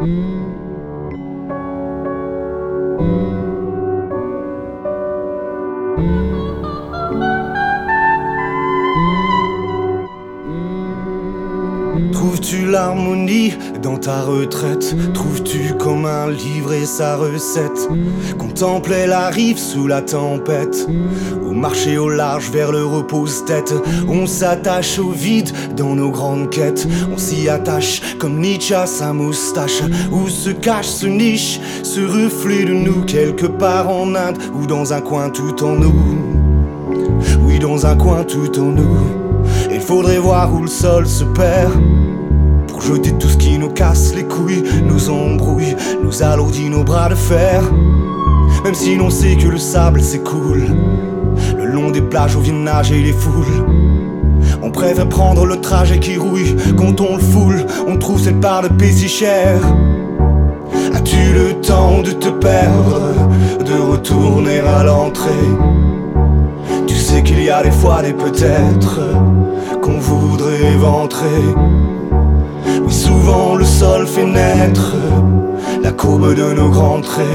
Mm. L'harmonie dans ta retraite. Trouves-tu comme un livre et sa recette? Contempler la rive sous la tempête. Ou marcher au large vers le repose-tête On s'attache au vide dans nos grandes quêtes. On s'y attache comme Nietzsche à sa moustache. Où se cache, se niche, ce reflet de nous? Quelque part en Inde ou dans un coin tout en nous? Oui, dans un coin tout en nous. Il faudrait voir où le sol se perd Pour jeter tout ce qui nous casse les couilles Nous embrouille, nous alourdit nos bras de fer. Même si l'on sait que le sable s'écoule Le long des plages où viennent nager les foules on préfère prendre le trajet qui rouille. Quand on le foule, on trouve cette part de paix si chère. As-tu le temps de te perdre De retourner à l'entrée? Tu sais qu'il y a des fois des peut-être qu'on voudrait éventrer. Oui, souvent le sol fait naître la courbe de nos grands traits,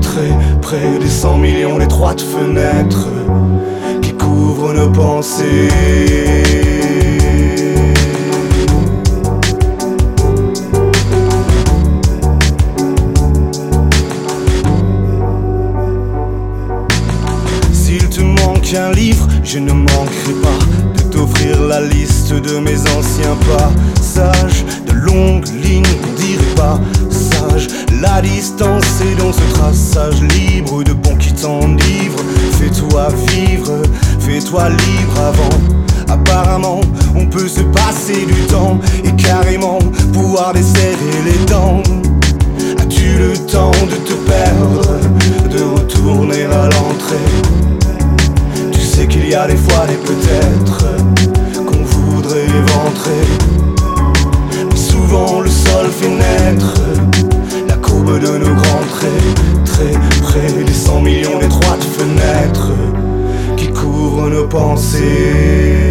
très près des cent millions d'étroites fenêtres qui couvrent nos pensées. S'il te manque un livre, je ne manquerai pas t'offrir la liste de mes anciens passages desserrer les dents As-tu le temps de te perdre De retourner à l'entrée? Tu sais qu'il y a des fois des peut-être éventrer. Mais souvent le sol fait naître la courbe de nos grands traits, très près des cent millions d'étroites fenêtres qui couvrent nos pensées.